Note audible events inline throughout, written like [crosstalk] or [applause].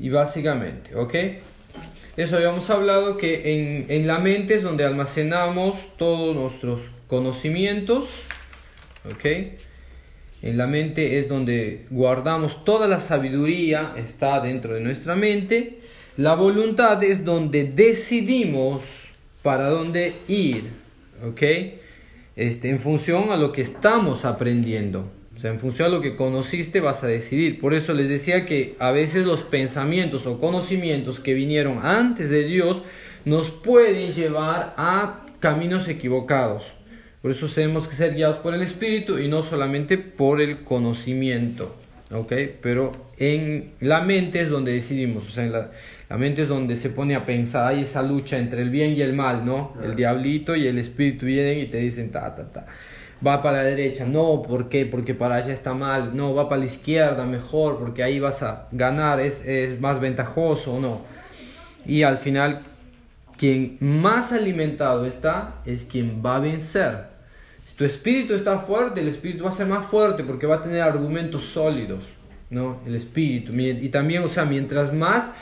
Y básicamente, ¿ok? Eso habíamos hablado que en, en la mente es donde almacenamos todos nuestros conocimientos, ¿ok? En la mente es donde guardamos toda la sabiduría, está dentro de nuestra mente. La voluntad es donde decidimos para dónde ir, ¿ok? Este, en función a lo que estamos aprendiendo. O sea, en función a lo que conociste vas a decidir. Por eso les decía que a veces los pensamientos o conocimientos que vinieron antes de Dios nos pueden llevar a caminos equivocados. Por eso tenemos que ser guiados por el Espíritu y no solamente por el conocimiento. ¿Ok? Pero en la mente es donde decidimos. O sea, en la, la mente es donde se pone a pensar. Hay esa lucha entre el bien y el mal, ¿no? El diablito y el Espíritu vienen y te dicen ta, ta, ta. Va para la derecha, no, ¿por qué? Porque para allá está mal. No, va para la izquierda, mejor, porque ahí vas a ganar, es, es más ventajoso, ¿no? Y al final, quien más alimentado está es quien va a vencer tu espíritu está fuerte, el espíritu va a ser más fuerte porque va a tener argumentos sólidos, ¿no? El espíritu. Y también, o sea, mientras más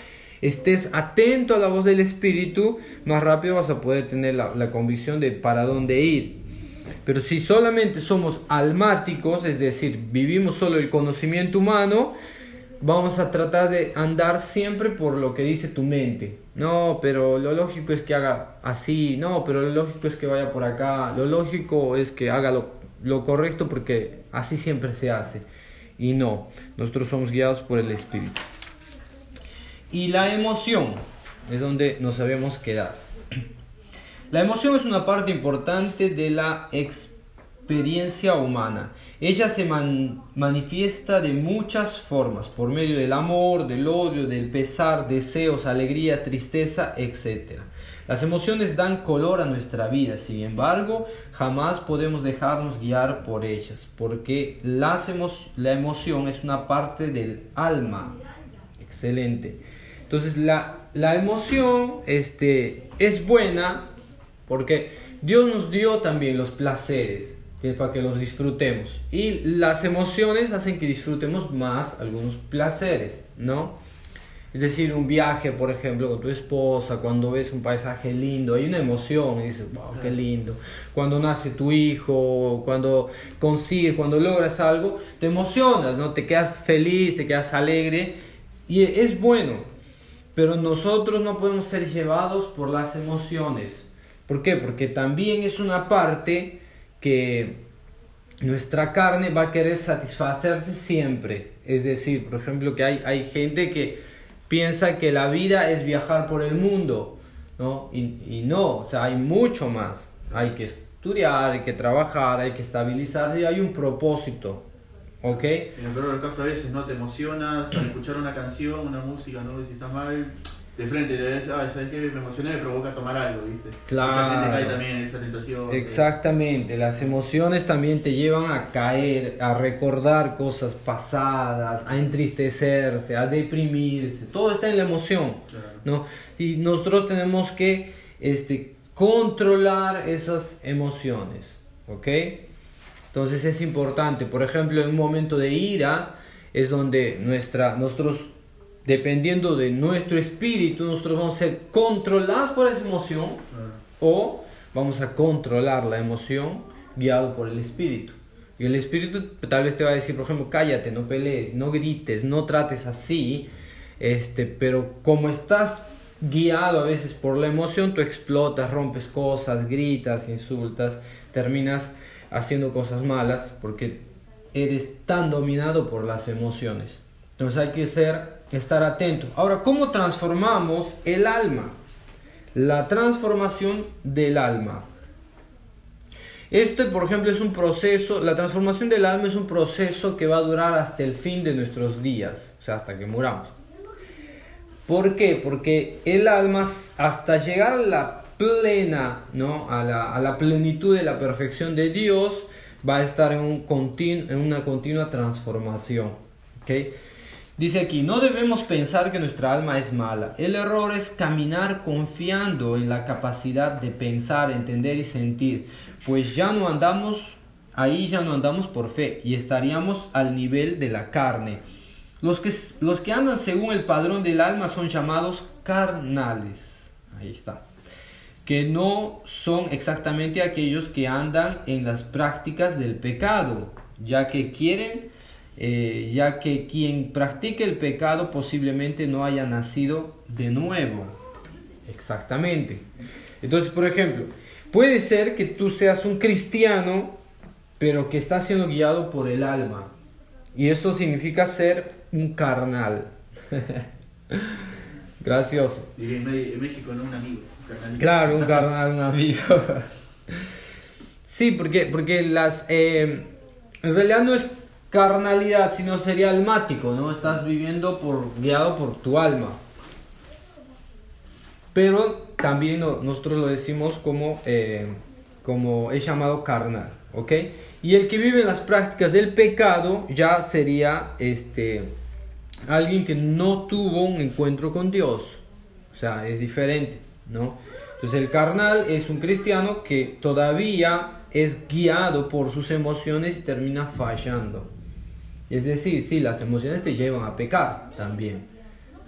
estés atento a la voz del espíritu, más rápido vas a poder tener la, la convicción de para dónde ir. Pero si solamente somos almáticos, es decir, vivimos solo el conocimiento humano, vamos a tratar de andar siempre por lo que dice tu mente. No, pero lo lógico es que haga así, no, pero lo lógico es que vaya por acá, lo lógico es que haga lo, lo correcto porque así siempre se hace. Y no, nosotros somos guiados por el Espíritu. Y la emoción es donde nos habíamos quedado. La emoción es una parte importante de la experiencia humana ella se manifiesta de muchas formas, por medio del amor, del odio, del pesar, deseos, alegría, tristeza, etc. Las emociones dan color a nuestra vida, sin embargo, jamás podemos dejarnos guiar por ellas, porque la emoción es una parte del alma. Excelente. Entonces, la, la emoción este, es buena porque Dios nos dio también los placeres para que los disfrutemos. Y las emociones hacen que disfrutemos más algunos placeres, ¿no? Es decir, un viaje, por ejemplo, con tu esposa, cuando ves un paisaje lindo, hay una emoción y dices, wow, qué lindo. Cuando nace tu hijo, cuando consigues, cuando logras algo, te emocionas, ¿no? Te quedas feliz, te quedas alegre y es bueno. Pero nosotros no podemos ser llevados por las emociones. ¿Por qué? Porque también es una parte que nuestra carne va a querer satisfacerse siempre. Es decir, por ejemplo, que hay, hay gente que piensa que la vida es viajar por el mundo, ¿no? Y, y no, o sea, hay mucho más. Hay que estudiar, hay que trabajar, hay que estabilizarse y hay un propósito. ¿Ok? En el peor casos a veces no te emocionas al escuchar una canción, una música, no si está mal, de frente, te ves, ah, ¿sabes qué? Me emocioné, me provoca tomar algo, ¿viste? Claro. Mucha gente cae también en esa tentación. Exactamente, las emociones también te llevan a caer, a recordar cosas pasadas, a entristecerse, a deprimirse, todo está en la emoción, ¿no? Y nosotros tenemos que este, controlar esas emociones, ¿ok? Entonces es importante, por ejemplo, en un momento de ira es donde nuestra, nosotros dependiendo de nuestro espíritu, nosotros vamos a ser controlados por esa emoción o vamos a controlar la emoción guiado por el espíritu. Y el espíritu tal vez te va a decir, por ejemplo, cállate, no pelees, no grites, no trates así, este, pero como estás guiado a veces por la emoción, tú explotas, rompes cosas, gritas, insultas, terminas haciendo cosas malas porque eres tan dominado por las emociones. Entonces hay que ser estar atento. Ahora, ¿cómo transformamos el alma? La transformación del alma. Este, por ejemplo, es un proceso, la transformación del alma es un proceso que va a durar hasta el fin de nuestros días, o sea, hasta que muramos. ¿Por qué? Porque el alma, hasta llegar a la plena, ¿no? a, la, a la plenitud de la perfección de Dios, va a estar en, un en una continua transformación. ¿okay? Dice aquí, no debemos pensar que nuestra alma es mala. El error es caminar confiando en la capacidad de pensar, entender y sentir, pues ya no andamos, ahí ya no andamos por fe y estaríamos al nivel de la carne. Los que, los que andan según el padrón del alma son llamados carnales. Ahí está. Que no son exactamente aquellos que andan en las prácticas del pecado, ya que quieren, eh, ya que quien practique el pecado posiblemente no haya nacido de nuevo. Exactamente. Entonces, por ejemplo, puede ser que tú seas un cristiano, pero que está siendo guiado por el alma. Y eso significa ser un carnal. [laughs] Gracioso. en México, no un amigo. claro, un carnal, un amigo. [laughs] sí, porque, porque las... Eh, en realidad no es carnalidad, sino sería almático, ¿no? Estás viviendo por, guiado por tu alma. Pero también nosotros lo decimos como, eh, como es llamado carnal, ¿ok? Y el que vive en las prácticas del pecado ya sería este, alguien que no tuvo un encuentro con Dios. O sea, es diferente, ¿no? Entonces el carnal es un cristiano que todavía es guiado por sus emociones y termina fallando. Es decir, sí, las emociones te llevan a pecar también,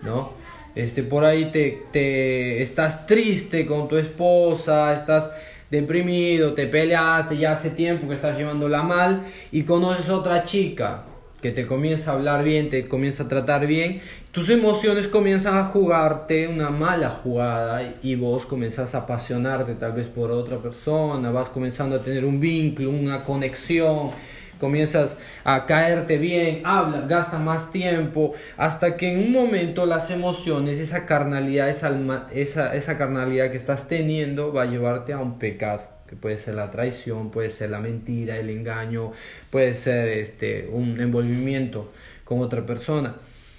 ¿no? Este, por ahí te, te estás triste con tu esposa, estás deprimido, te peleaste ya hace tiempo que estás llevándola mal y conoces otra chica que te comienza a hablar bien, te comienza a tratar bien, tus emociones comienzan a jugarte una mala jugada y vos comienzas a apasionarte tal vez por otra persona, vas comenzando a tener un vínculo, una conexión comienzas a caerte bien, hablas, gastas más tiempo, hasta que en un momento las emociones, esa carnalidad, esa, esa, esa carnalidad que estás teniendo va a llevarte a un pecado, que puede ser la traición, puede ser la mentira, el engaño, puede ser este, un envolvimiento con otra persona.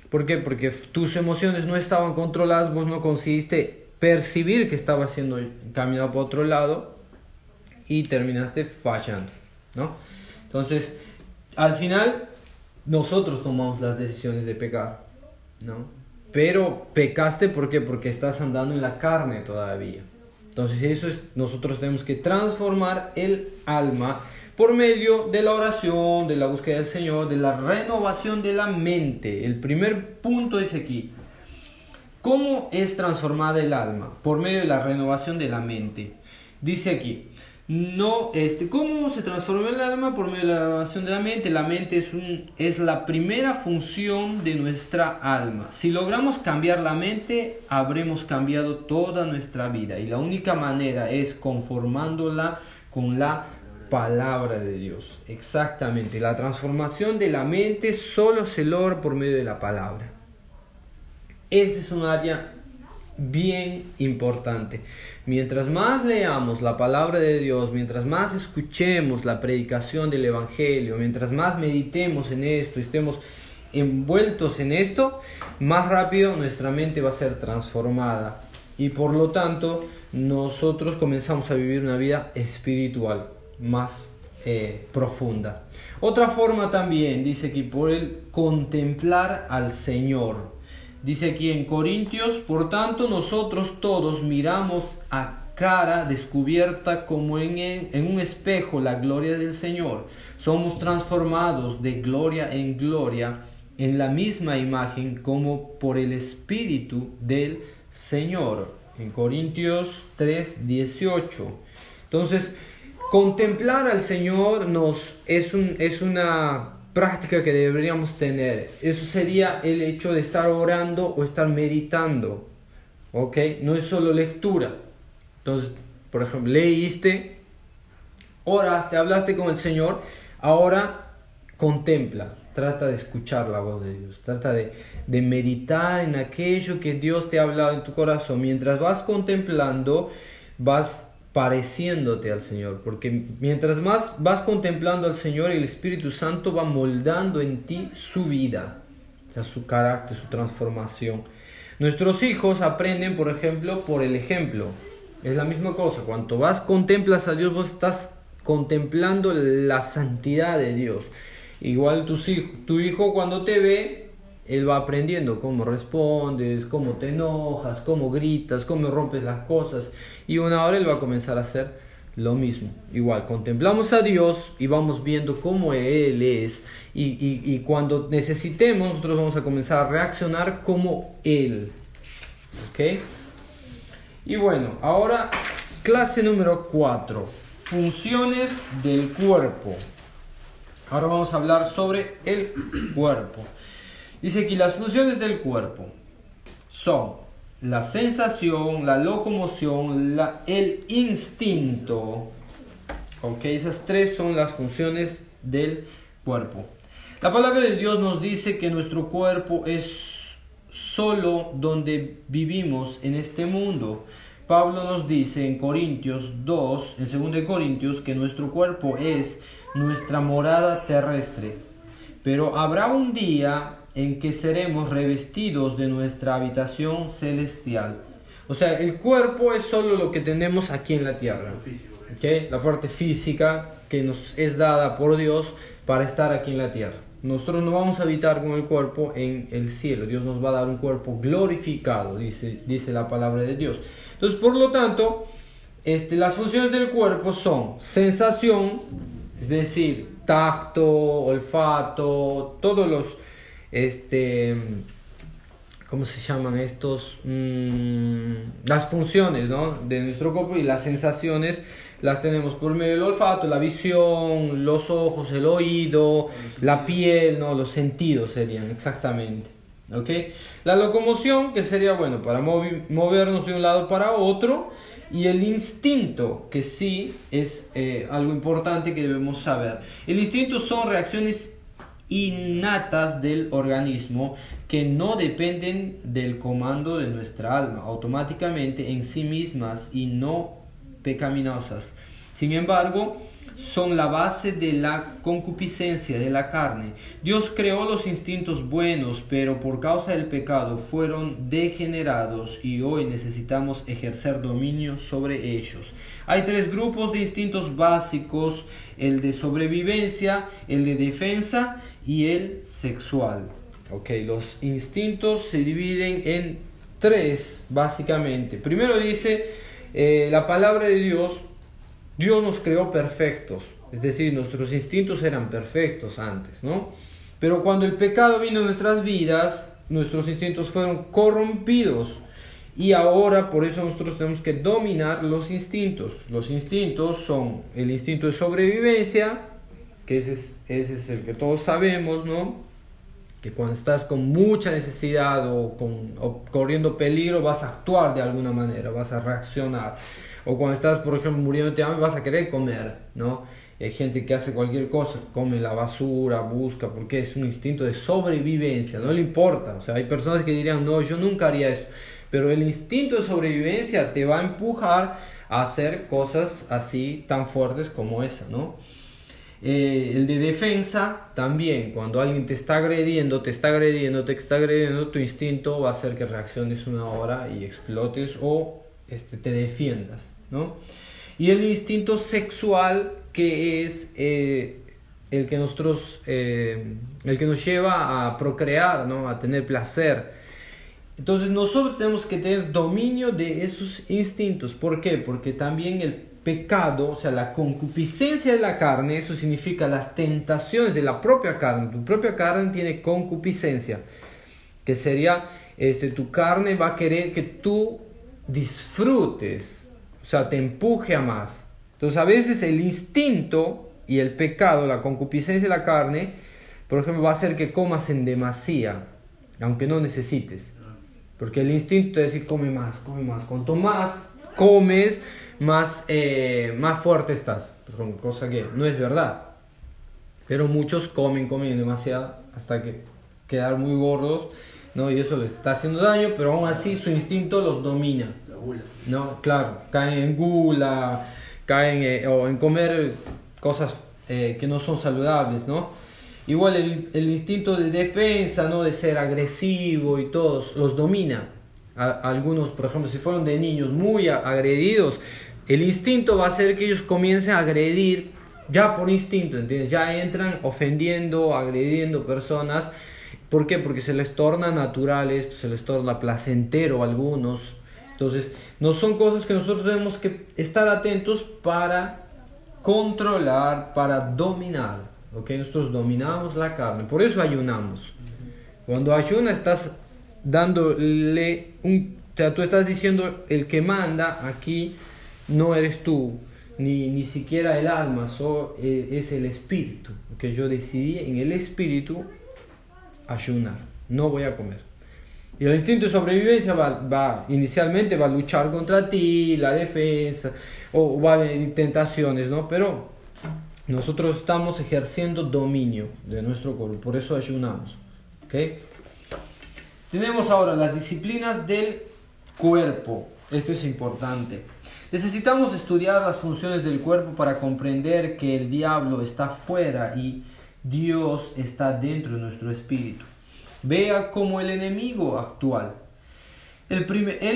¿Por qué? Porque tus emociones no estaban controladas, vos no conseguiste percibir que estaba siendo caminado por otro lado y terminaste fallando, ¿no? Entonces, al final, nosotros tomamos las decisiones de pecar, ¿no? Pero pecaste, ¿por qué? Porque estás andando en la carne todavía. Entonces, eso es, nosotros tenemos que transformar el alma por medio de la oración, de la búsqueda del Señor, de la renovación de la mente. El primer punto es aquí. ¿Cómo es transformada el alma? Por medio de la renovación de la mente. Dice aquí, no, este, ¿cómo se transforma el alma? Por medio de la renovación de la mente. La mente es, un, es la primera función de nuestra alma. Si logramos cambiar la mente, habremos cambiado toda nuestra vida. Y la única manera es conformándola con la palabra de Dios. Exactamente. La transformación de la mente solo se logra por medio de la palabra. Este es un área bien importante. Mientras más leamos la palabra de Dios, mientras más escuchemos la predicación del Evangelio, mientras más meditemos en esto, estemos envueltos en esto, más rápido nuestra mente va a ser transformada. Y por lo tanto, nosotros comenzamos a vivir una vida espiritual más eh, profunda. Otra forma también dice que por el contemplar al Señor. Dice aquí en Corintios, por tanto nosotros todos miramos a cara descubierta como en, en, un espejo la gloria del Señor. Somos transformados de gloria en gloria en la misma imagen como por el Espíritu del Señor. En Corintios 3, 18. Entonces, contemplar al Señor nos es, un, es una práctica que deberíamos tener. Eso sería el hecho de estar orando o estar meditando. ¿Ok? No es solo lectura. Entonces, por ejemplo, leíste, oraste, hablaste con el Señor, ahora contempla, trata de escuchar la voz de Dios, trata de, de meditar en aquello que Dios te ha hablado en tu corazón. Mientras vas contemplando, vas pareciéndote al Señor, porque mientras más vas contemplando al Señor, el Espíritu Santo va moldando en ti su vida, su carácter, su transformación. Nuestros hijos aprenden, por ejemplo, por el ejemplo. Es la misma cosa, cuando vas contemplas a Dios, vos estás contemplando la santidad de Dios. Igual tu hijo cuando te ve, él va aprendiendo cómo respondes, cómo te enojas, cómo gritas, cómo rompes las cosas. Y una hora él va a comenzar a hacer lo mismo. Igual, contemplamos a Dios y vamos viendo cómo Él es y, y, cuando necesitemos nosotros vamos a comenzar a reaccionar como Él. ¿Ok? Y bueno, ahora clase número 4, funciones del cuerpo. Ahora vamos a hablar sobre el cuerpo. Dice que las funciones del cuerpo son la sensación, la locomoción, la, el instinto. Ok, esas tres son las funciones del cuerpo. La palabra de Dios nos dice que nuestro cuerpo es solo donde vivimos en este mundo. Pablo nos dice en Corintios 2, en 2 Corintios, que nuestro cuerpo es nuestra morada terrestre. Pero habrá un día en que seremos revestidos de nuestra habitación celestial. O sea, el cuerpo es solo lo que tenemos aquí en la tierra. ¿okay? La parte física que nos es dada por Dios para estar aquí en la tierra. Nosotros no vamos a habitar con el cuerpo en el cielo. Dios nos va a dar un cuerpo glorificado, dice, dice la palabra de Dios. Entonces, por lo tanto, este, las funciones del cuerpo son sensación, es decir, tacto, olfato, todos los este, ¿cómo se llaman estos? Mm, las funciones ¿no? de nuestro cuerpo y las sensaciones las tenemos por medio del olfato, la visión, los ojos, el oído, la piel, ¿no? los sentidos serían exactamente. ¿okay? La locomoción, que sería bueno para movernos de un lado para otro, y el instinto, que sí es eh, algo importante que debemos saber. El instinto son reacciones innatas del organismo que no dependen del comando de nuestra alma, automáticamente en sí mismas y no pecaminosas. Sin embargo, son la base de la concupiscencia de la carne. Dios creó los instintos buenos, pero por causa del pecado fueron degenerados y hoy necesitamos ejercer dominio sobre ellos. Hay tres grupos de instintos básicos, el de sobrevivencia, el de defensa y el sexual. Ok, los instintos se dividen en tres básicamente. Primero dice eh, la palabra de Dios, Dios nos creó perfectos, es decir, nuestros instintos eran perfectos antes, ¿no? Pero cuando el pecado vino en nuestras vidas, nuestros instintos fueron corrompidos. Y ahora por eso nosotros tenemos que dominar los instintos. Los instintos son el instinto de sobrevivencia, ese es, ese es el que todos sabemos, ¿no? Que cuando estás con mucha necesidad o, con, o corriendo peligro vas a actuar de alguna manera, vas a reaccionar. O cuando estás, por ejemplo, muriendo de hambre vas a querer comer, ¿no? hay gente que hace cualquier cosa, come la basura, busca, porque es un instinto de sobrevivencia, no le importa. O sea, hay personas que dirían, no, yo nunca haría eso. Pero el instinto de sobrevivencia te va a empujar a hacer cosas así tan fuertes como esa, ¿no? Eh, el de defensa también, cuando alguien te está agrediendo, te está agrediendo, te está agrediendo, tu instinto va a hacer que reacciones una hora y explotes o este, te defiendas, ¿no? Y el instinto sexual que es eh, el que nosotros, eh, el que nos lleva a procrear, ¿no? A tener placer. Entonces nosotros tenemos que tener dominio de esos instintos. ¿Por qué? Porque también el pecado, o sea, la concupiscencia de la carne, eso significa las tentaciones de la propia carne. Tu propia carne tiene concupiscencia, que sería, este, tu carne va a querer que tú disfrutes, o sea, te empuje a más. Entonces, a veces el instinto y el pecado, la concupiscencia de la carne, por ejemplo, va a hacer que comas en demasía, aunque no necesites. Porque el instinto es decir, come más, come más. Cuanto más comes, más, eh, más fuerte estás. Pues cosa que no es verdad. Pero muchos comen, comen demasiado hasta que quedar muy gordos, ¿no? Y eso les está haciendo daño, pero aún así su instinto los domina. La gula. No, claro, caen en gula, caen eh, o en comer cosas eh, que no son saludables, ¿no? Igual el, el, instinto de defensa, ¿no? De ser agresivo y todos, los domina. algunos, por ejemplo, si fueron de niños muy agredidos, el instinto va a hacer que ellos comiencen a agredir ya por instinto, ¿entiendes? Ya entran ofendiendo, agrediendo personas. ¿Por qué? Porque se les torna natural esto, se les torna placentero a algunos. Entonces, no son cosas que nosotros tenemos que estar atentos para controlar, para dominar. ¿ok? Nosotros dominamos la carne, por eso ayunamos. Cuando ayunas estás dándole un... O sea, tú estás diciendo, el que manda aquí no eres tú, ni, ni siquiera el alma, so, eh, es el espíritu. Que yo decidí en el espíritu ayunar, no voy a comer. Y el instinto de sobrevivencia va, va, inicialmente va a luchar contra ti, la defensa, o va a haber tentaciones, ¿no? Pero nosotros estamos ejerciendo dominio de nuestro cuerpo, por eso ayunamos. ¿ok? Tenemos ahora las disciplinas del cuerpo. Esto es importante. Necesitamos estudiar las funciones del cuerpo para comprender que el diablo está fuera y Dios está dentro de nuestro espíritu. Vea cómo el enemigo actual. Él,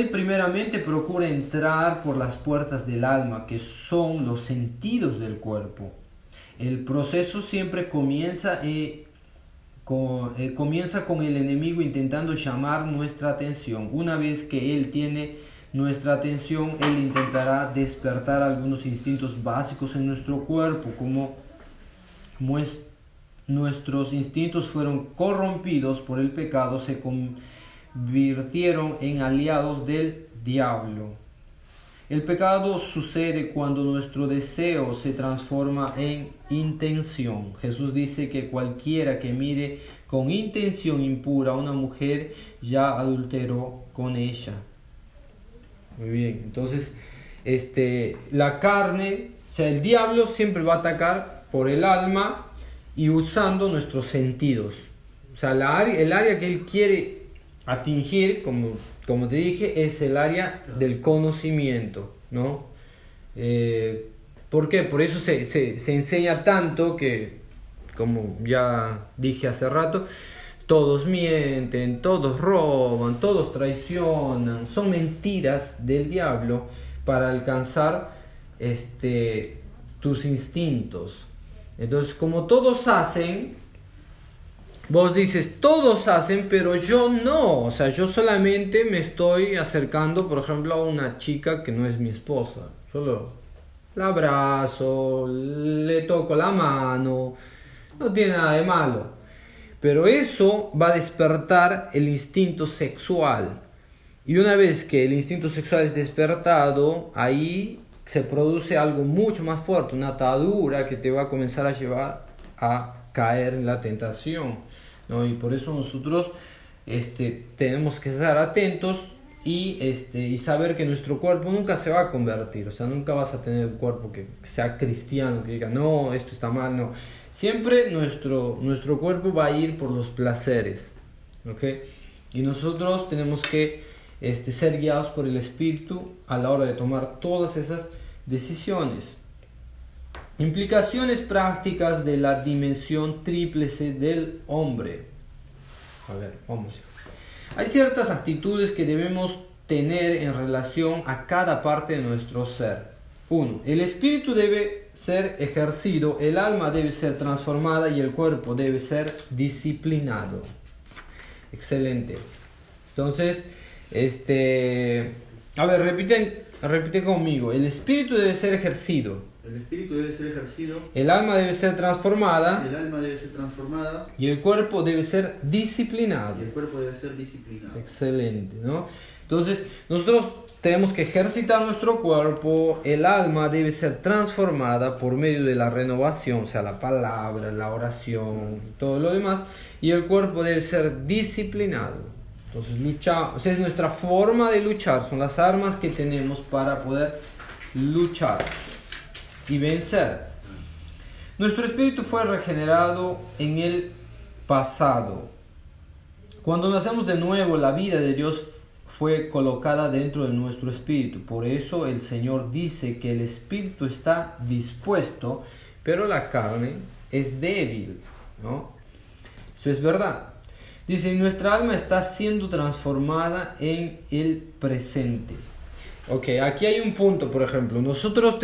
primeramente procura entrar por las puertas del alma, que son los sentidos del cuerpo. El proceso siempre comienza, eh, eh, comienza con el enemigo intentando llamar nuestra atención. Una vez que él tiene nuestra atención, Él intentará despertar algunos instintos básicos en nuestro cuerpo, como nuestros instintos fueron corrompidos por el pecado, se convirtieron en aliados del diablo. El pecado sucede cuando nuestro deseo se transforma en intención. Jesús dice que cualquiera que mire con intención impura a una mujer ya adulteró con ella. Muy bien, entonces este, la carne, o sea, el diablo siempre va a atacar por el alma y usando nuestros sentidos. O sea, la el área que él quiere atingir, como, como te dije, es el área del conocimiento, ¿no? Eh, ¿Por qué? Por eso se, se, se enseña tanto que, como ya dije hace rato, todos mienten, todos roban, todos traicionan, son mentiras del diablo para alcanzar este, tus instintos. Entonces, como todos hacen, vos dices, todos hacen, pero yo no. O sea, yo solamente me estoy acercando, por ejemplo, a una chica que no es mi esposa. Solo la abrazo, le toco la mano, no tiene nada de malo. Pero eso va a despertar el instinto sexual. Y una vez que el instinto sexual es despertado, ahí se produce algo mucho más fuerte, una atadura que te va a comenzar a llevar a caer en la tentación. ¿no? Y por eso nosotros este, tenemos que estar atentos y, este, y saber que nuestro cuerpo nunca se va a convertir. O sea, nunca vas a tener un cuerpo que sea cristiano, que diga, no, esto está mal, no Siempre nuestro, nuestro cuerpo va a ir por los placeres. Y nosotros tenemos que este, ser guiados por el Espíritu a la hora de tomar todas esas decisiones. Implicaciones prácticas de la dimensión tríplice del hombre. A ver, vamos. Hay ciertas actitudes que debemos tener en relación a cada parte de nuestro ser. 1. El espíritu debe ser ejercido, el alma debe ser transformada y el cuerpo debe ser disciplinado. Excelente. Entonces, este, a ver, repiten, repite conmigo. El espíritu debe ser ejercido. El espíritu debe ser ejercido. El alma debe ser transformada. El alma debe ser transformada. Y el cuerpo debe ser disciplinado. Y el cuerpo debe ser disciplinado. Excelente, ¿no? Entonces, nosotros tenemos que ejercitar nuestro cuerpo, el alma debe ser transformada por medio de la renovación, o sea, la palabra, la oración, todo lo demás, y el cuerpo debe ser disciplinado. Entonces, es nuestra forma de luchar, son las armas que tenemos para poder luchar y vencer. Nuestro espíritu fue regenerado en el pasado. Cuando nacemos de nuevo, la vida de Dios fue colocada dentro de nuestro espíritu. Por eso el Señor dice que el espíritu está dispuesto, pero la carne es débil. ¿no? Eso es verdad. Dice, nuestra alma está siendo transformada en el presente. Ok, aquí hay un punto, por ejemplo. Nosotros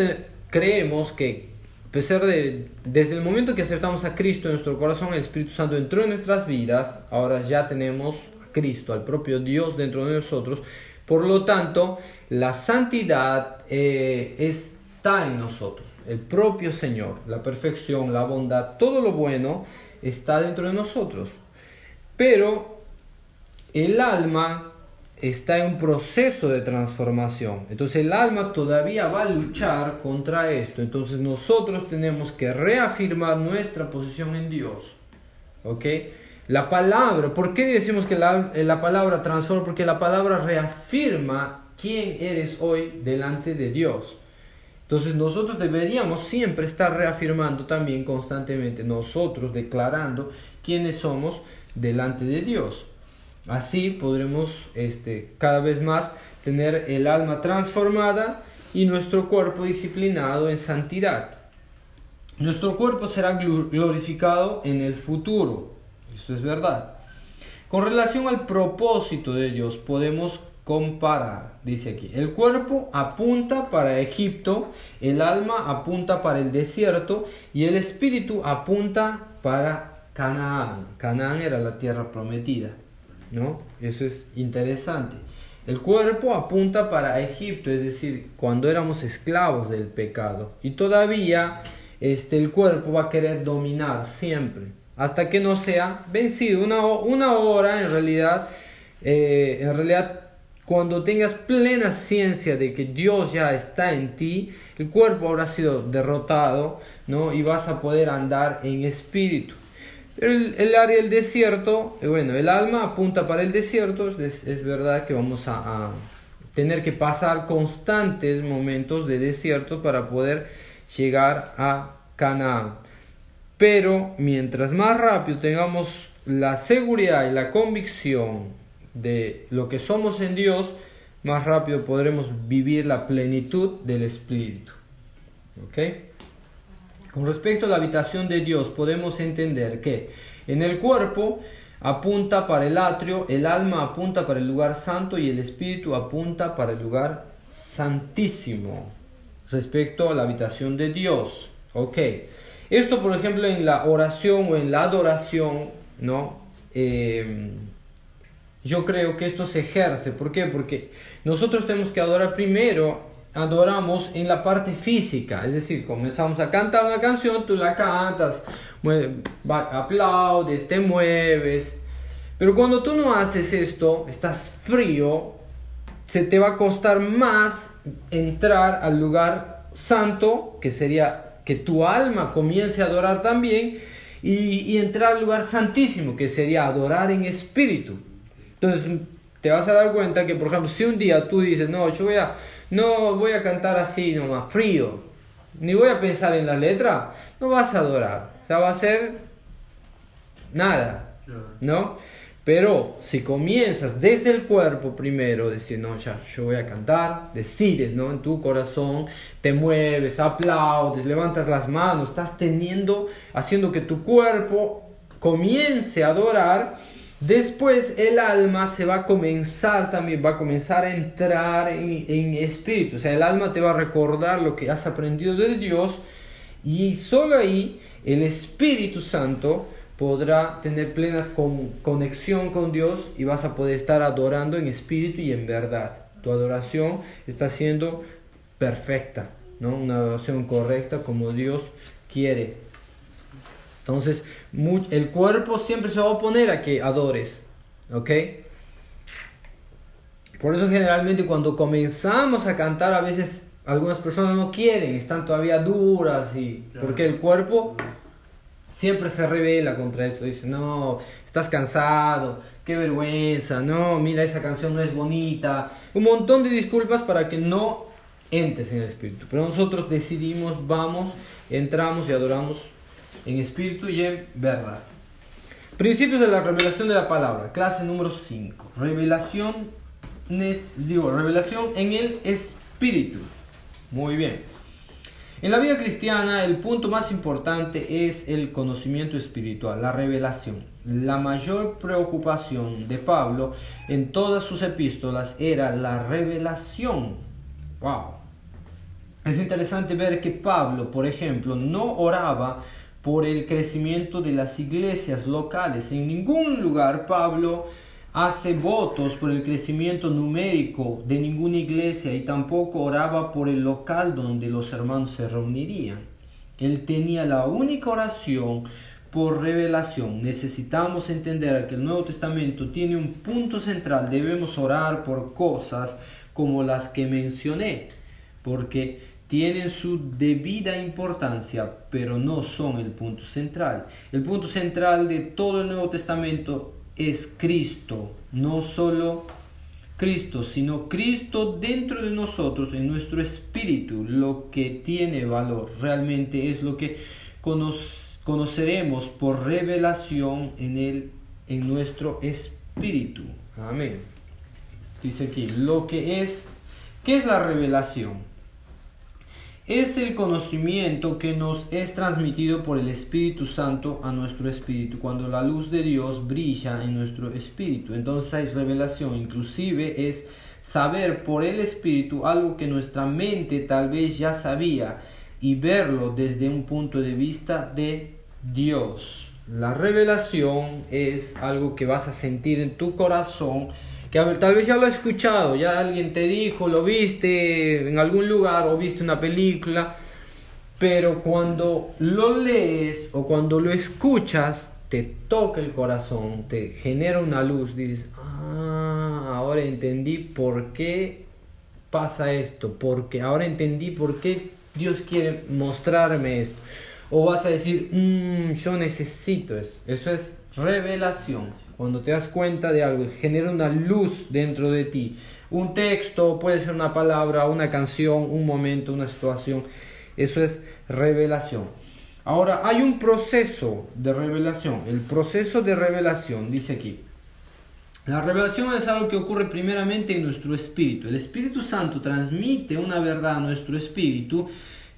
creemos que, a pesar de, desde el momento que aceptamos a Cristo en nuestro corazón, el Espíritu Santo entró en nuestras vidas, ahora ya tenemos Cristo, al propio Dios dentro de nosotros. Por lo tanto, la santidad eh, está en nosotros. el propio Señor, la perfección, la bondad, todo lo bueno está dentro de nosotros. Pero el alma está en un proceso de transformación. Entonces el alma todavía va a luchar contra esto. Entonces nosotros tenemos que reafirmar nuestra posición en Dios. ¿Ok? La palabra, ¿por qué decimos que la, la palabra transforma? Porque la palabra reafirma quién eres hoy delante de Dios. Entonces nosotros deberíamos siempre estar reafirmando también constantemente, nosotros declarando quiénes somos delante de Dios. Así podremos este, cada vez más tener el alma transformada y nuestro cuerpo disciplinado en santidad. Nuestro cuerpo será glorificado en el futuro. Eso es verdad. Con relación al propósito de Dios podemos comparar, dice aquí. El cuerpo apunta para Egipto, el alma apunta para el desierto y el espíritu apunta para Canaán. Canaán era la tierra prometida, ¿no? Eso es interesante. El cuerpo apunta para Egipto, es decir, cuando éramos esclavos del pecado. Y todavía este, el cuerpo va a querer dominar siempre, hasta que no sea vencido. Una, una hora en realidad, eh, en realidad cuando tengas plena ciencia de que Dios ya está en ti, el cuerpo habrá sido derrotado, ¿no? Y vas a poder andar en espíritu. El, el área del desierto, eh, bueno, el alma apunta para el desierto, es, es verdad que vamos a, a, tener que pasar constantes momentos de desierto para poder llegar a Canaán. Pero mientras más rápido tengamos la seguridad y la convicción de lo que somos en Dios, más rápido podremos vivir la plenitud del Espíritu. ¿Ok? Con respecto a la habitación de Dios, podemos entender que en el cuerpo apunta para el atrio, el alma apunta para el lugar santo y el espíritu apunta para el lugar santísimo respecto a la habitación de Dios. ¿Ok? Esto, por ejemplo, en la oración o en la adoración, ¿no? Eh, yo creo que esto se ejerce. ¿Por qué? Porque nosotros tenemos que adorar primero, adoramos en la parte física, es decir, comenzamos a cantar una canción, tú la cantas, aplaudes, te mueves. Pero cuando tú no haces esto, estás frío, se te va a costar más entrar al lugar santo, que sería que tu alma comience a adorar también, y, y entrar al lugar santísimo, que sería adorar en espíritu. Entonces te vas a dar cuenta que, por ejemplo, si un día tú dices, no, yo voy a, no voy a cantar así nomás, frío, ni voy a pensar en la letra, no vas a adorar. O sea, va a ser nada, ¿no? Pero si comienzas desde el cuerpo primero, decir, no, ya, yo voy a cantar, decides, ¿no? En tu corazón, te mueves, aplaudes, levantas las manos, estás teniendo, haciendo que tu cuerpo comience a adorar Después el alma se va a comenzar también, va a comenzar a entrar en, espíritu. O sea, el alma te va a recordar lo que has aprendido de Dios y solo ahí el Espíritu Santo podrá tener plena conexión con Dios y vas a poder estar adorando en espíritu y en verdad. Tu adoración está siendo perfecta, ¿no? Una adoración correcta como Dios quiere. Entonces, el cuerpo siempre se va a oponer a que adores. ¿Ok? Por eso generalmente cuando comenzamos a cantar a veces algunas personas no quieren, están todavía duras y porque el cuerpo siempre se revela contra eso, dice, "No, estás cansado, qué vergüenza, no, mira esa canción no es bonita." Un montón de disculpas para que no entres en el espíritu. Pero nosotros decidimos, vamos, entramos y adoramos en espíritu y en verdad. Principios de la revelación de la palabra, clase número 5. Revelación, digo, revelación en el espíritu. Muy bien. En la vida cristiana el punto más importante es el conocimiento espiritual, la revelación. La mayor preocupación de Pablo en todas sus epístolas era la revelación. Wow. Es interesante ver que Pablo, por ejemplo, no oraba por el crecimiento de las iglesias locales. En ningún lugar Pablo hace votos por el crecimiento numérico de ninguna iglesia y tampoco oraba por el local donde los hermanos se reunirían. Él tenía la única oración por revelación. Necesitamos entender que el Nuevo Testamento tiene un punto central. Debemos orar por cosas como las que mencioné, porque tienen su debida importancia, pero no son el punto central. El punto central de todo el Nuevo Testamento es Cristo, no solo Cristo, sino Cristo dentro de nosotros, en nuestro espíritu, lo que tiene valor, realmente es lo que conoceremos por revelación en él, en nuestro espíritu. Amén. Dice aquí, lo que es, ¿qué es la revelación? Es el conocimiento que nos es transmitido por el Espíritu Santo a nuestro espíritu, cuando la luz de Dios brilla en nuestro espíritu. Entonces hay revelación, inclusive es saber por el espíritu algo que nuestra mente tal vez ya sabía y verlo desde un punto de vista de Dios. La revelación es algo que vas a sentir en tu corazón que tal vez ya lo has escuchado, ya alguien te dijo, lo viste en algún lugar o viste una película, pero cuando lo lees o cuando lo escuchas, te toca el corazón, te genera una luz, dices, ah, ahora entendí por qué pasa esto, porque ahora entendí por qué Dios quiere mostrarme esto. O vas a decir, mm, yo necesito eso. Eso es revelación. Cuando te das cuenta de algo, genera una luz dentro de ti. Un texto puede ser una palabra, una canción, un momento, una situación. Eso es revelación. Ahora, hay un proceso de revelación. El proceso de revelación, dice aquí. La revelación es algo que ocurre primeramente en nuestro espíritu. El Espíritu Santo transmite una verdad a nuestro espíritu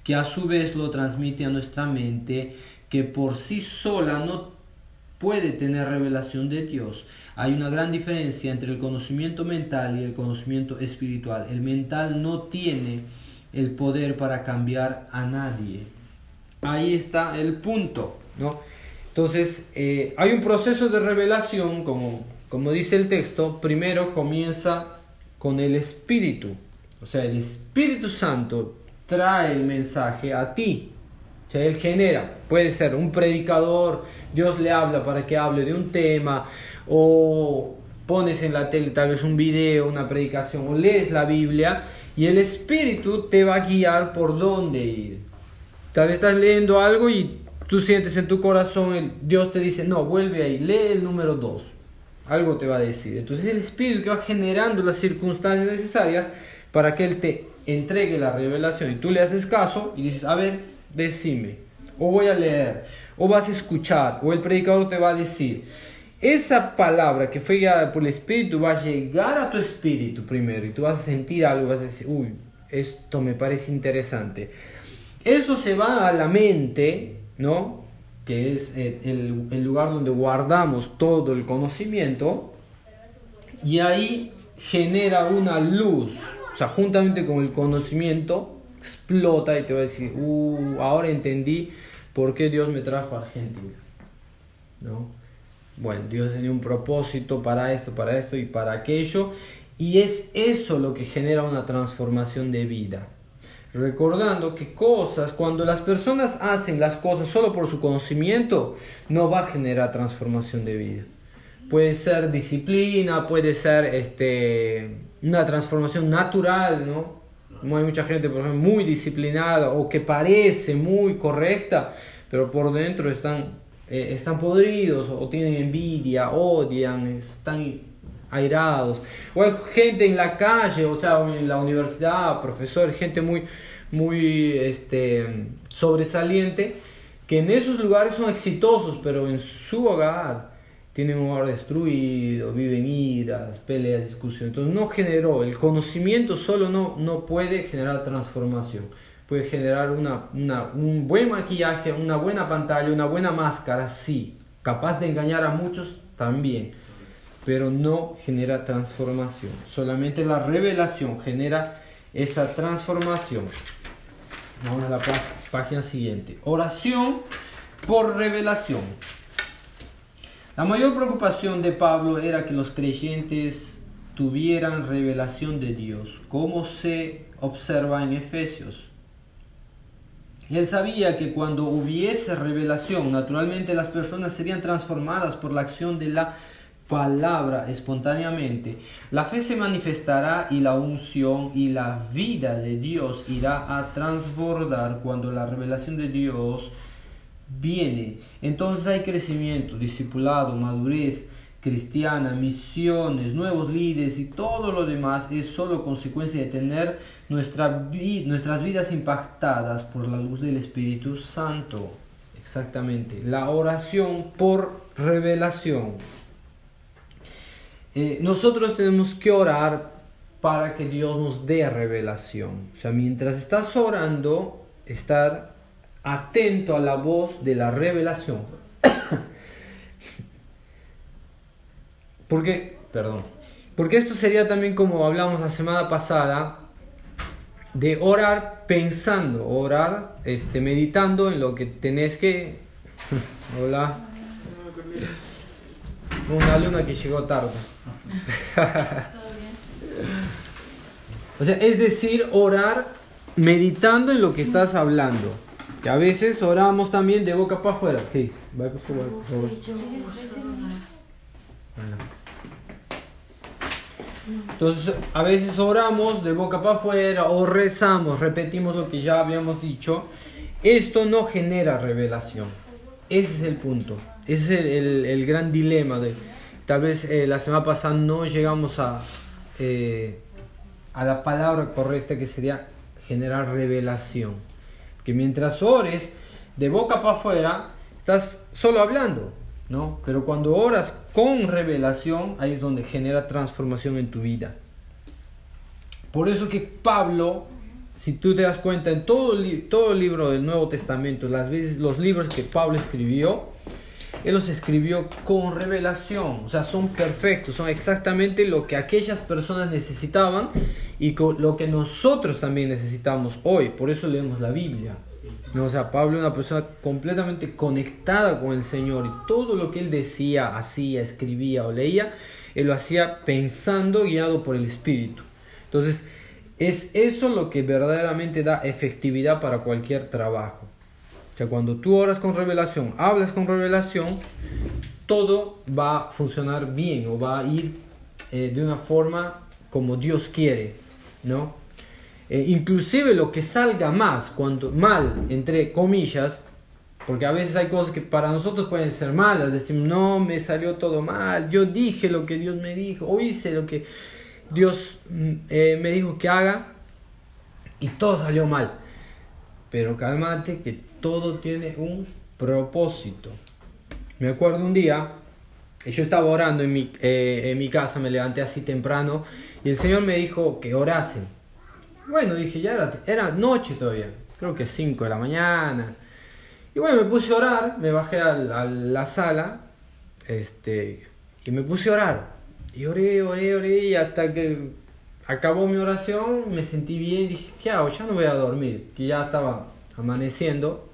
que a su vez lo transmite a nuestra mente que por sí sola no puede tener revelación de Dios. Hay una gran diferencia entre el conocimiento mental y el conocimiento espiritual. El mental no tiene el poder para cambiar a nadie. Ahí está el punto, ¿no? Entonces, eh, hay un proceso de revelación, como, como dice el texto, primero comienza con el Espíritu. O sea, el Espíritu Santo trae el mensaje a ti. O sea, Él genera, puede ser un predicador, Dios le habla para que hable de un tema o pones en la tele tal vez un video, una predicación o lees la Biblia y el Espíritu te va a guiar por dónde ir. Tal vez estás leyendo algo y tú sientes en tu corazón, Dios te dice, no, vuelve ahí, lee el número 2. Algo te va a decir. Entonces el Espíritu que va generando las circunstancias necesarias para que Él te entregue la revelación y tú le haces caso y dices, a ver, decime, o voy a leer, o vas a escuchar, o el predicador te va a decir. Esa palabra que fue guiada por el Espíritu va a llegar a tu espíritu primero y tú vas a sentir algo, vas a decir, uy, esto me parece interesante. Eso se va a la mente, ¿no? Que es el, el lugar donde guardamos todo el conocimiento y ahí genera una luz, o sea, juntamente con el conocimiento, explota y te va a decir, uh, ahora entendí ¿Por qué Dios me trajo a Argentina? ¿No? Bueno, Dios tenía un propósito para esto, para esto y para aquello. Y es eso lo que genera una transformación de vida. Recordando que cosas, cuando las personas hacen las cosas solo por su conocimiento, no va a generar transformación de vida. Puede ser disciplina, puede ser este, una transformación natural, ¿no? Hay mucha gente, por ejemplo, muy disciplinada o que parece muy correcta, pero por dentro están, eh, están podridos o tienen envidia, odian, están airados. O hay gente en la calle, o sea, en la universidad, profesores, gente muy, muy este, sobresaliente, que en esos lugares son exitosos, pero en su hogar tienen un hogar destruido, viven iras, peleas, discusiones. Entonces no generó, el conocimiento solo no, no puede generar transformación. Puede generar una, una, un buen maquillaje, una buena pantalla, una buena máscara, sí. Capaz de engañar a muchos también. Pero no genera transformación. Solamente la revelación genera esa transformación. Vamos a la página siguiente. Oración por revelación. La mayor preocupación de Pablo era que los creyentes tuvieran revelación de Dios, como se observa en Efesios. Él sabía que cuando hubiese revelación, naturalmente las personas serían transformadas por la acción de la palabra espontáneamente. La fe se manifestará y la unción y la vida de Dios irá a transbordar cuando la revelación de Dios viene. Entonces hay crecimiento, discipulado, madurez cristiana, misiones, nuevos líderes y todo lo demás es solo consecuencia de tener nuestra nuestras vidas impactadas por la luz del Espíritu Santo. Exactamente. La oración por revelación. Eh, nosotros tenemos que orar para que Dios nos dé revelación. O sea, mientras estás orando, estar atento a la voz de la revelación. [coughs] Porque, perdón, porque esto sería también como hablamos la semana pasada, de orar pensando, orar este, meditando en lo que tenés que... [laughs] Hola. Una luna que llegó tarde. [laughs] o sea, es decir, orar meditando en lo que estás hablando. Que a veces oramos también de boca para afuera. Entonces, a veces oramos de boca para afuera o rezamos, repetimos lo que ya habíamos dicho. Esto no genera revelación. Ese es el punto. Ese es el, el, gran dilema. De, tal vez eh, la semana pasada no llegamos a, eh, a la palabra correcta que sería generar revelación. Que mientras ores de boca para afuera, estás solo hablando. ¿no? Pero cuando oras con revelación, ahí es donde genera transformación en tu vida. Por eso que Pablo, si tú te das cuenta, en todo, todo el libro del Nuevo Testamento, las veces, los libros que Pablo escribió, él los escribió con revelación, o sea, son perfectos, son exactamente lo que aquellas personas necesitaban y lo que nosotros también necesitamos hoy. Por eso leemos la Biblia. No, o sea, Pablo era una persona completamente conectada con el Señor y todo lo que él decía, hacía, escribía o leía, él lo hacía pensando, guiado por el Espíritu. Entonces, es eso lo que verdaderamente da efectividad para cualquier trabajo. O sea, cuando tú oras con revelación, hablas con revelación, todo va a funcionar bien o va a ir eh, de una forma como Dios quiere, ¿no? Eh, inclusive lo que salga más, cuando mal, entre comillas, porque a veces hay cosas que para nosotros pueden ser malas, decimos, no, me salió todo mal, yo dije lo que Dios me dijo, o hice lo que Dios mm, eh, me dijo que haga, y todo salió mal. Pero cálmate que todo tiene un propósito. Me acuerdo un día, yo estaba orando en mi, eh, en mi casa, me levanté así temprano, y el Señor me dijo que orase bueno, dije, ya era, noche todavía, creo que 5 de la mañana. Y bueno, me puse a orar, me bajé a, la sala este, y me puse a orar. Y oré, oré, oré, y hasta que acabó mi oración me sentí bien dije, ¿qué hago? Ya no voy a dormir, que ya estaba amaneciendo.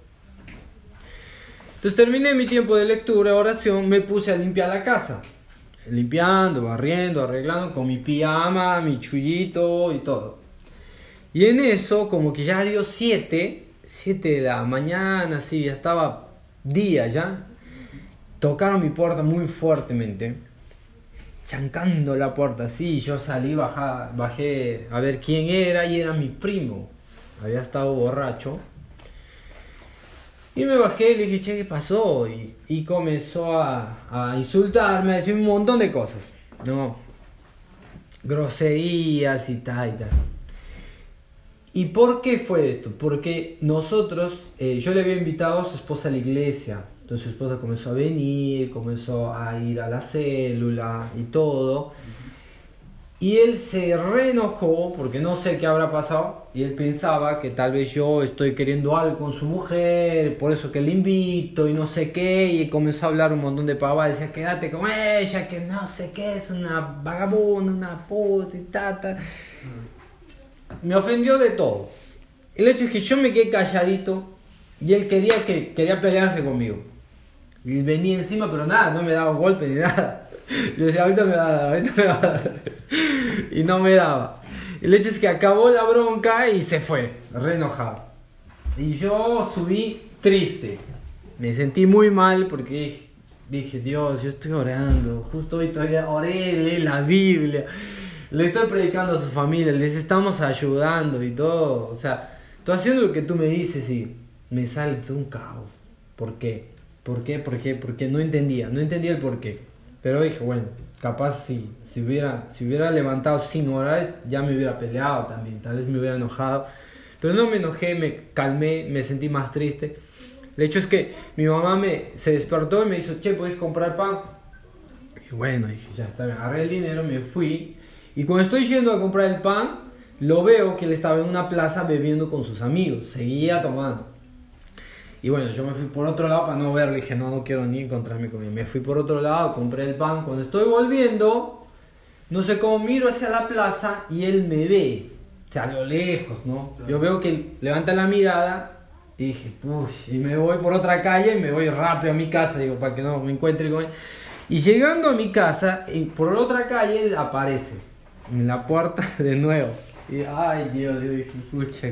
Entonces terminé mi tiempo de lectura, oración, me puse a limpiar la casa. Limpiando, barriendo, arreglando con mi pijama, mi chullito y todo. Y en eso, como que ya dio 7, 7 de la mañana, sí, ya estaba día ya. Tocaron mi puerta muy fuertemente, chancando la puerta, sí. Yo salí, bajé a ver quién era y era mi primo. Había estado borracho. Y me bajé y le dije, che, ¿qué pasó? Y, comenzó a, a, insultarme, a decir un montón de cosas, ¿no? Groserías y tal y tal. ¿Y por qué fue esto? Porque nosotros, eh, yo le había invitado a su esposa a la iglesia, entonces su esposa comenzó a venir, comenzó a ir a la célula y todo. Y él se reenojó porque no sé qué habrá pasado y él pensaba que tal vez yo estoy queriendo algo con su mujer, por eso que le invito y no sé qué, y comenzó a hablar un montón de pavadas, decía quédate con ella, que no sé qué, es una vagabunda, una puta y tata me ofendió de todo. El hecho es que yo me quedé calladito y él quería, que, quería pelearse conmigo. Y venía encima, pero nada, no me daba golpe ni [laughs] nada. Yo decía, ahorita me va a dar, ahorita me va a dar. Y no me daba. El hecho es que acabó la bronca y se fue, re enojado. Y yo subí triste. Me sentí muy mal porque dije, Dios, yo estoy orando. Justo hoy todavía oré, leí la Biblia. Le estoy predicando a su familia, les estamos ayudando y todo. O sea, estoy haciendo lo que tú me dices y me sale un caos. ¿Por qué? ¿Por qué? ¿Por qué? Porque no entendía, no entendía el por qué. Pero dije, bueno, capaz si, si, hubiera, si hubiera levantado sin orar, ya me hubiera peleado también, tal vez me hubiera enojado. Pero no me enojé, me calmé, me sentí más triste. El hecho es que mi mamá me, se despertó y me dijo, che, ¿puedes comprar pan? Y bueno, dije, ya está, me agarré el dinero, me fui. Y cuando estoy yendo a comprar el pan, lo veo que él estaba en una plaza bebiendo con sus amigos, seguía tomando. Y bueno, yo me fui por otro lado para no verle. Dije, no, no quiero ni encontrarme con él. Me fui por otro lado, compré el pan. Cuando estoy volviendo, no sé cómo miro hacia la plaza y él me ve. O sea, a lo lejos, ¿no? Yo veo que levanta la mirada y dije, push, y me voy por otra calle y me voy rápido a mi casa, digo, para que no me encuentre con él. Y llegando a mi casa, y por otra calle aparece en la puerta [laughs] de nuevo. Y ay Dios, yo dije, pucha,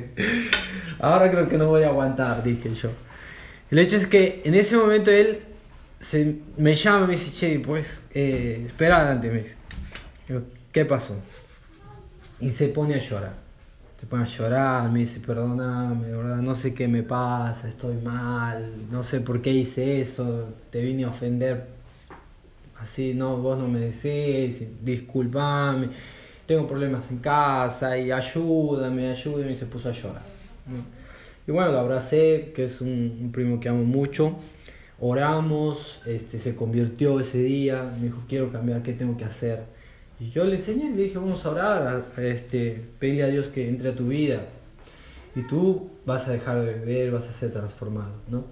ahora creo que no voy a aguantar, dije yo. El hecho es que en ese momento él se, me llama y me dice, che, pues, eh, espera adelante, me dice. ¿qué pasó? Y se pone a llorar. Se pone a llorar, me dice, perdóname, ¿verdad? no sé qué me pasa, estoy mal, no sé por qué hice eso, te vine a ofender. Así, no, vos no me decís, disculpame, tengo problemas en casa y ayúdame, ayúdame, y se puso a llorar. Y bueno, lo abracé, que es un, primo que amo mucho. Oramos, este, se convirtió ese día, me dijo, quiero cambiar, ¿qué tengo que hacer? Y yo le enseñé, le dije, vamos a orar, este, pedirle a Dios que entre a tu vida. Y tú vas a dejar de beber, vas a ser transformado, ¿no?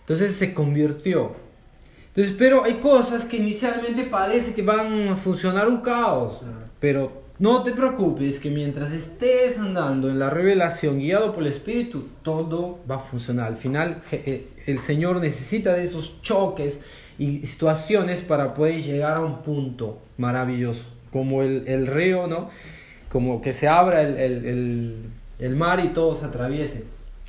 Entonces se convirtió. Entonces, pero hay cosas que inicialmente parece que van a funcionar un caos, pero no te preocupes que mientras estés andando en la revelación guiado por el Espíritu, todo va a funcionar. Al final eh, el Señor necesita de esos choques y situaciones para poder llegar a un punto maravilloso, como el, río, ¿no? Como que se abra el, mar y todo se atraviese.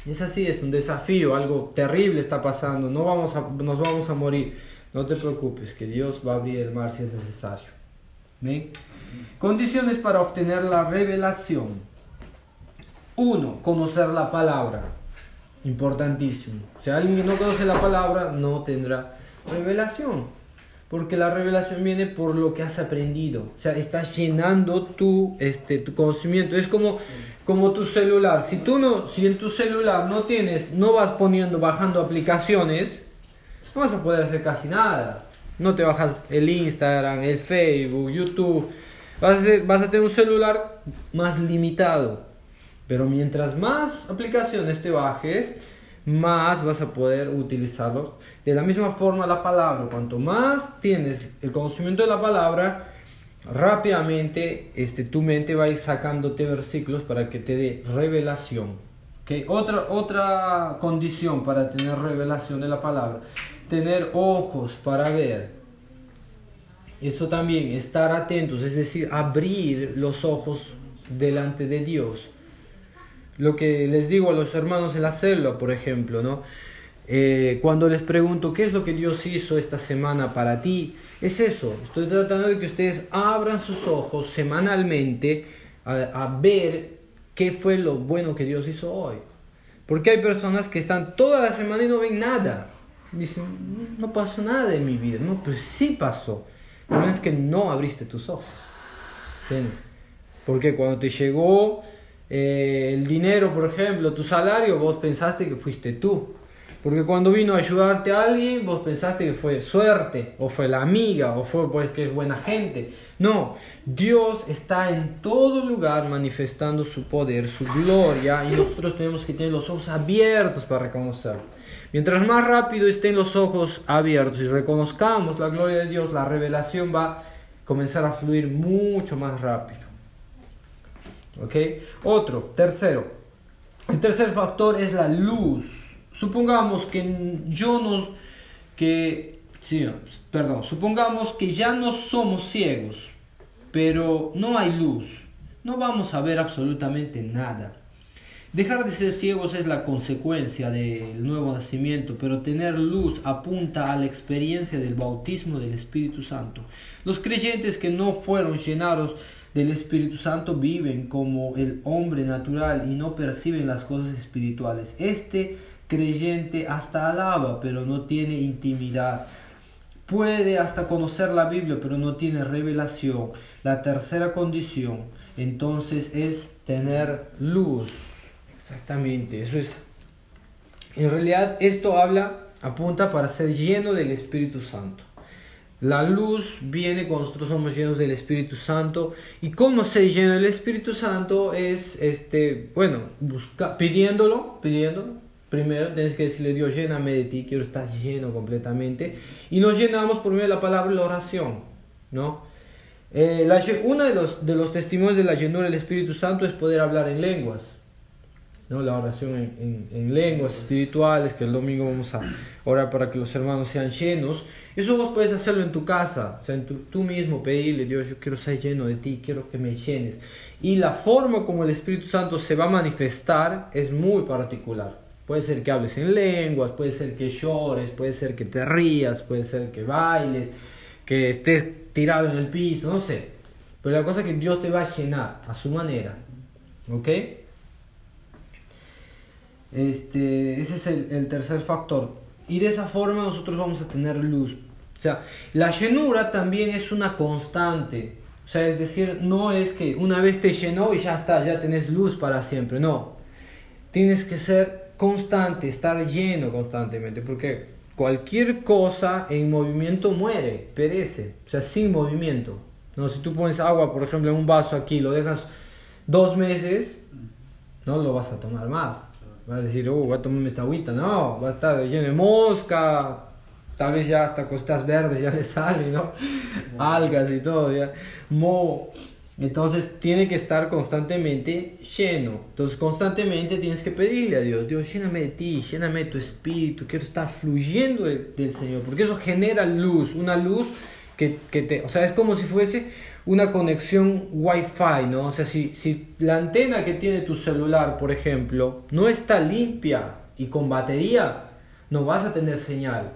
Es así, es un desafío, algo terrible está pasando, no vamos a, nos vamos a morir. No te preocupes, que Dios va a abrir el mar si es necesario. ¿Ven? Condiciones para obtener la revelación. Uno, conocer la palabra. Importantísimo. Si alguien no conoce la palabra, no tendrá revelación. Porque la revelación viene por lo que has aprendido. O sea, estás llenando tu, este, tu conocimiento. Es como, como tu celular. Si tú no, si en tu celular no tienes, no vas poniendo, bajando aplicaciones, no vas a poder hacer casi nada. No te bajas el Instagram, el Facebook, YouTube Vas a, tener un celular más limitado. Pero mientras más aplicaciones te bajes, más vas a poder utilizarlos. De la misma forma la palabra, cuanto más tienes el conocimiento de la palabra, rápidamente este, tu mente va a ir sacándote versículos para que te dé revelación. ¿Okay? Otra, otra condición para tener revelación de la palabra, tener ojos para ver. Eso también, estar atentos, es decir, abrir los ojos delante de Dios. Lo que les digo a los hermanos en la célula, por ejemplo, ¿no? Eh, cuando les pregunto qué es lo que Dios hizo esta semana para ti, es eso. Estoy tratando de que ustedes abran sus ojos semanalmente a, a ver qué fue lo bueno que Dios hizo hoy. Porque hay personas que están toda la semana y no ven nada. Dicen, no pasó nada en mi vida. No, pues sí pasó. No es que no abriste tus ojos. Porque cuando te llegó eh, el dinero, por ejemplo, tu salario, vos pensaste que fuiste tú. Porque cuando vino a ayudarte a alguien, vos pensaste que fue suerte, o fue la amiga, o fue pues que es buena gente. No, Dios está en todo lugar manifestando su poder, su gloria, y nosotros tenemos que tener los ojos abiertos para reconocerlo. Mientras más rápido estén los ojos abiertos y reconozcamos la gloria de Dios, la revelación va a comenzar a fluir mucho más rápido. ¿Ok? Otro, tercero. El tercer factor es la luz. Supongamos que yo no, que, sí, perdón, supongamos que ya no somos ciegos, pero no hay luz, no vamos a ver absolutamente nada. Dejar de ser ciegos es la consecuencia del nuevo nacimiento, pero tener luz apunta a la experiencia del bautismo del Espíritu Santo. Los creyentes que no fueron llenados del Espíritu Santo viven como el hombre natural y no perciben las cosas espirituales. Este creyente hasta alaba, pero no tiene intimidad. Puede hasta conocer la Biblia, pero no tiene revelación. La tercera condición, entonces, es tener luz. Exactamente, eso es. En realidad esto habla, apunta para ser lleno del Espíritu Santo. La luz viene cuando nosotros somos llenos del Espíritu Santo. ¿Y cómo ser lleno del Espíritu Santo? Es, este, bueno, busca, pidiéndolo, pidiéndolo. Primero tienes que decirle, Dios, lléname de ti, quiero estar lleno completamente. Y nos llenamos por medio de la palabra la oración, ¿no? Eh, uno de los, de los testimonios de la llenura del Espíritu Santo es poder hablar en lenguas. ¿No? la oración en, lenguas espirituales, que el domingo vamos a orar para que los hermanos sean llenos. Eso vos puedes hacerlo en tu casa, o sea, en tú mismo pedirle, Dios, yo quiero ser lleno de ti, quiero que me llenes. Y la forma como el Espíritu Santo se va a manifestar es muy particular. Puede ser que hables en lenguas, puede ser que llores, puede ser que te rías, puede ser que bailes, que estés tirado en el piso, no sé. Pero la cosa es que Dios te va a llenar a su manera. ¿Ok? Este, ese es el, tercer factor. Y de esa forma nosotros vamos a tener luz. O sea, la llenura también es una constante. O sea, es decir, no es que una vez te llenó y ya está, ya tenés luz para siempre. No. Tienes que ser constante, estar lleno constantemente. Porque cualquier cosa en movimiento muere, perece. O sea, sin movimiento. ¿no? Si tú pones agua, por ejemplo, en un vaso aquí, lo dejas dos meses, no lo vas a tomar más va a decir, oh, voy a tomarme esta agüita. No, va a estar lleno de mosca, tal vez ya hasta costas verdes ya le salen, ¿no? Algas y todo, ya. Mo. Entonces tiene que estar constantemente lleno. Entonces constantemente tienes que pedirle a Dios, Dios, lléname de ti, lléname de tu espíritu, quiero estar fluyendo del, Señor, porque eso genera luz, una luz que, que te, o sea, es como si fuese una conexión Wi-Fi, ¿no? O sea, si, si la antena que tiene tu celular, por ejemplo, no está limpia y con batería, no vas a tener señal,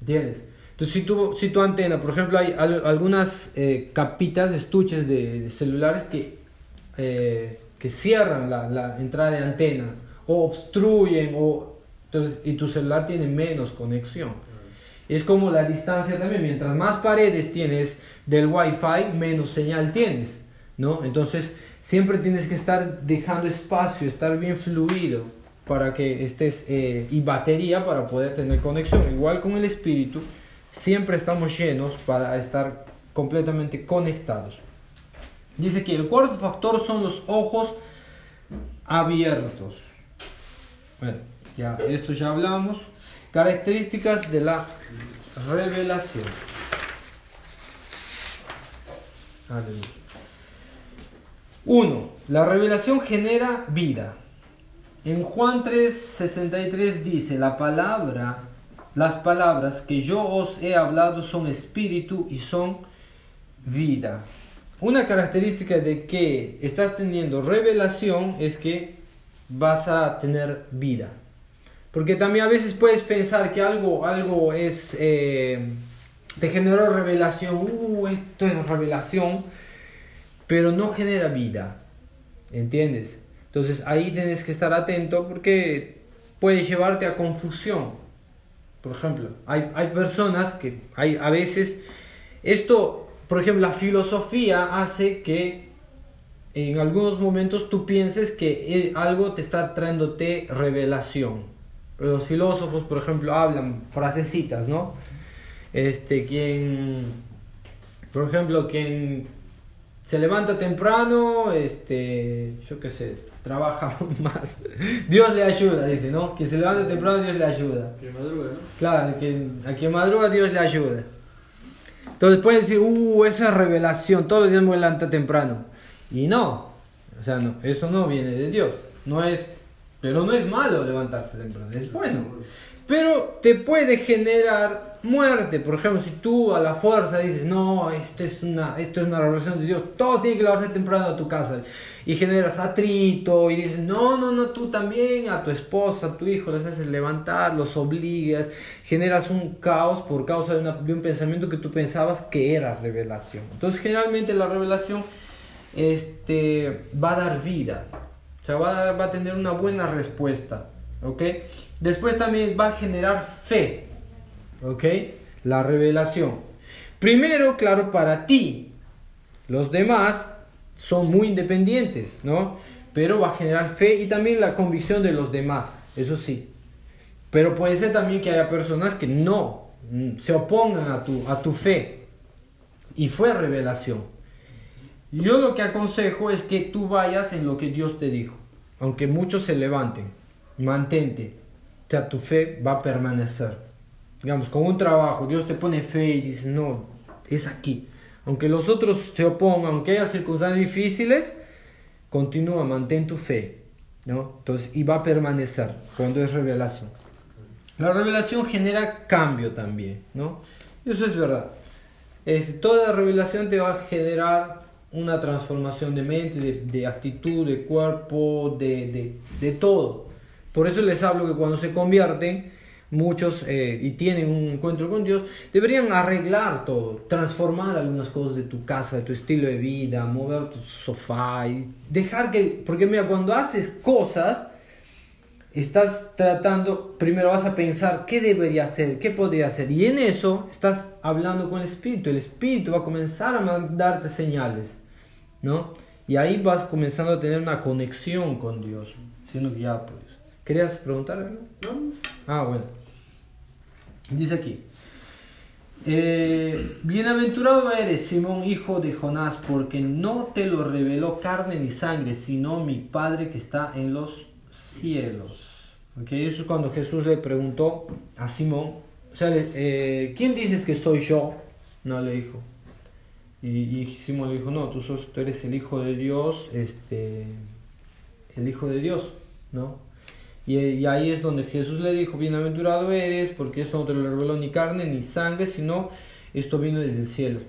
¿entiendes? Entonces, si tu, si tu antena, por ejemplo, hay algunas eh, capitas, estuches de, celulares que, eh, que cierran la, la, entrada de antena o obstruyen, o, entonces, y tu celular tiene menos conexión. Es como la distancia también, mientras más paredes tienes, del Wi-Fi, menos señal tienes, ¿no? Entonces, siempre tienes que estar dejando espacio, estar bien fluido para que estés, eh, y batería para poder tener conexión. Igual con el espíritu, siempre estamos llenos para estar completamente conectados. Dice que el cuarto factor son los ojos abiertos. Bueno, ya esto ya hablamos. Características de la revelación. 1. La revelación genera vida. En Juan 3:63 dice, la palabra, las palabras que yo os he hablado son espíritu y son vida. Una característica de que estás teniendo revelación es que vas a tener vida. Porque también a veces puedes pensar que algo, algo es... Eh, te generó revelación, uh, esto es revelación, pero no genera vida, ¿entiendes? Entonces ahí tienes que estar atento porque puede llevarte a confusión. Por ejemplo, hay, hay personas que hay a veces, esto, por ejemplo, la filosofía hace que en algunos momentos tú pienses que eh, algo te está trayéndote revelación. Los filósofos, por ejemplo, hablan frasecitas, ¿no? Este, quien, por ejemplo, quien se levanta temprano, este, yo qué sé, trabaja [laughs] más. Dios le ayuda, dice, ¿no? Quien se levanta temprano, Dios le ayuda. Que madruga, ¿no? Claro, a quien madruga, Dios le ayuda. Entonces pueden decir, uh, esa revelación, todos los días me levanta temprano. Y no, o sea, no, eso no viene de Dios. No es, pero no es malo levantarse temprano, es bueno. pero te puede generar muerte. Por ejemplo, si tú a la fuerza dices, no, esto es una, esto es una revelación de Dios, todo tiene que hacer temprano a tu casa, y generas atrito, y dices, no, no, no, tú también, a tu esposa, a tu hijo, les haces levantar, los obligas, generas un caos por causa de, de un pensamiento que tú pensabas que era revelación. Entonces, generalmente la revelación este, va a dar vida, o sea, va a, va a tener una buena respuesta, ¿ok? Después también va a generar fe, ¿ok? La revelación. Primero, claro, para ti. Los demás son muy independientes, ¿no? Pero va a generar fe y también la convicción de los demás, eso sí. Pero puede ser también que haya personas que no mm, se opongan a tu, a tu fe. Y fue revelación. Yo lo que aconsejo es que tú vayas en lo que Dios te dijo. Aunque muchos se levanten, mantente. O sea, tu fe va a permanecer. Digamos, con un trabajo, Dios te pone fe y dice, no, es aquí. Aunque los otros se opongan, aunque haya circunstancias difíciles, continúa, mantén tu fe. ¿no? Entonces, y va a permanecer cuando es revelación. La revelación genera cambio también, ¿no? Eso es verdad. Es, toda revelación te va a generar una transformación de mente, de, de actitud, de cuerpo, de, de, de, todo. Por eso les hablo que cuando se convierten, muchos eh, y tienen un encuentro con Dios, deberían arreglar todo, transformar algunas cosas de tu casa, de tu estilo de vida, mover tu sofá y dejar que, porque mira, cuando haces cosas, estás tratando, primero vas a pensar qué debería hacer, qué podría hacer, y en eso estás hablando con el Espíritu, el Espíritu va a comenzar a mandarte señales, ¿no? Y ahí vas comenzando a tener una conexión con Dios, siendo guiado por Dios. ¿Querías preguntar algo? ¿No? Ah, bueno. Dice aquí, eh, bienaventurado eres, Simón, hijo de Jonás, porque no te lo reveló carne ni sangre, sino mi Padre que está en los cielos. Okay, eso es cuando Jesús le preguntó a Simón, o sea, eh, ¿quién dices que soy yo? No le dijo. Y, y Simón le dijo, no, tú, sos, tú eres el Hijo de Dios, este, el Hijo de Dios, ¿no? Y, ahí es donde Jesús le dijo, bienaventurado eres, porque esto no te lo reveló ni carne ni sangre, sino esto vino desde el cielo.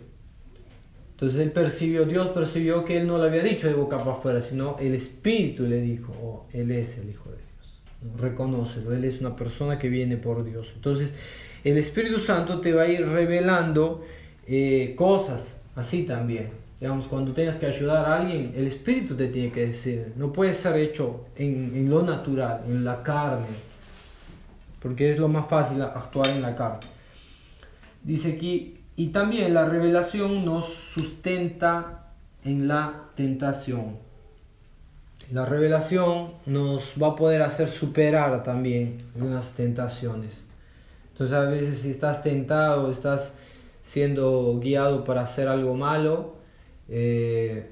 Entonces él percibió, Dios percibió que él no lo había dicho de boca para afuera, sino el Espíritu le dijo, oh, él es el Hijo de Dios. Reconócelo, él es una persona que viene por Dios. Entonces el Espíritu Santo te va a ir revelando eh, cosas así también. Digamos, cuando tengas que ayudar a alguien, el espíritu te tiene que decir. No puede ser hecho en, en, lo natural, en la carne. Porque es lo más fácil actuar en la carne. Dice aquí, y también la revelación nos sustenta en la tentación. La revelación nos va a poder hacer superar también algunas tentaciones. Entonces a veces si estás tentado, estás siendo guiado para hacer algo malo, eh,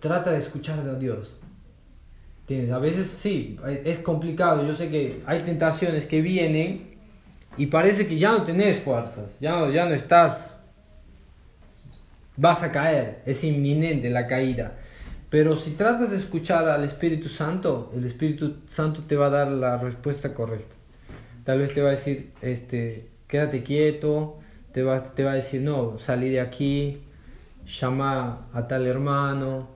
trata de escuchar a Dios. A veces sí, es complicado. Yo sé que hay tentaciones que vienen y parece que ya no tenés fuerzas, ya no, ya no estás, vas a caer, es inminente la caída. Pero si tratas de escuchar al Espíritu Santo, el Espíritu Santo te va a dar la respuesta correcta. Tal vez te va a decir, este, quédate quieto, te va, te va a decir, no, salí de aquí, llama a tal hermano,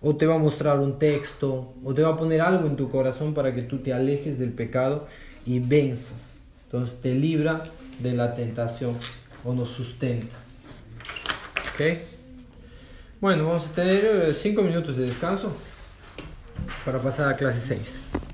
o te va a mostrar un texto, o te va a poner algo en tu corazón para que tú te alejes del pecado y venzas. Entonces te libra de la tentación o nos sustenta. ¿Ok? Bueno, vamos a tener 5 minutos de descanso para pasar a clase 6.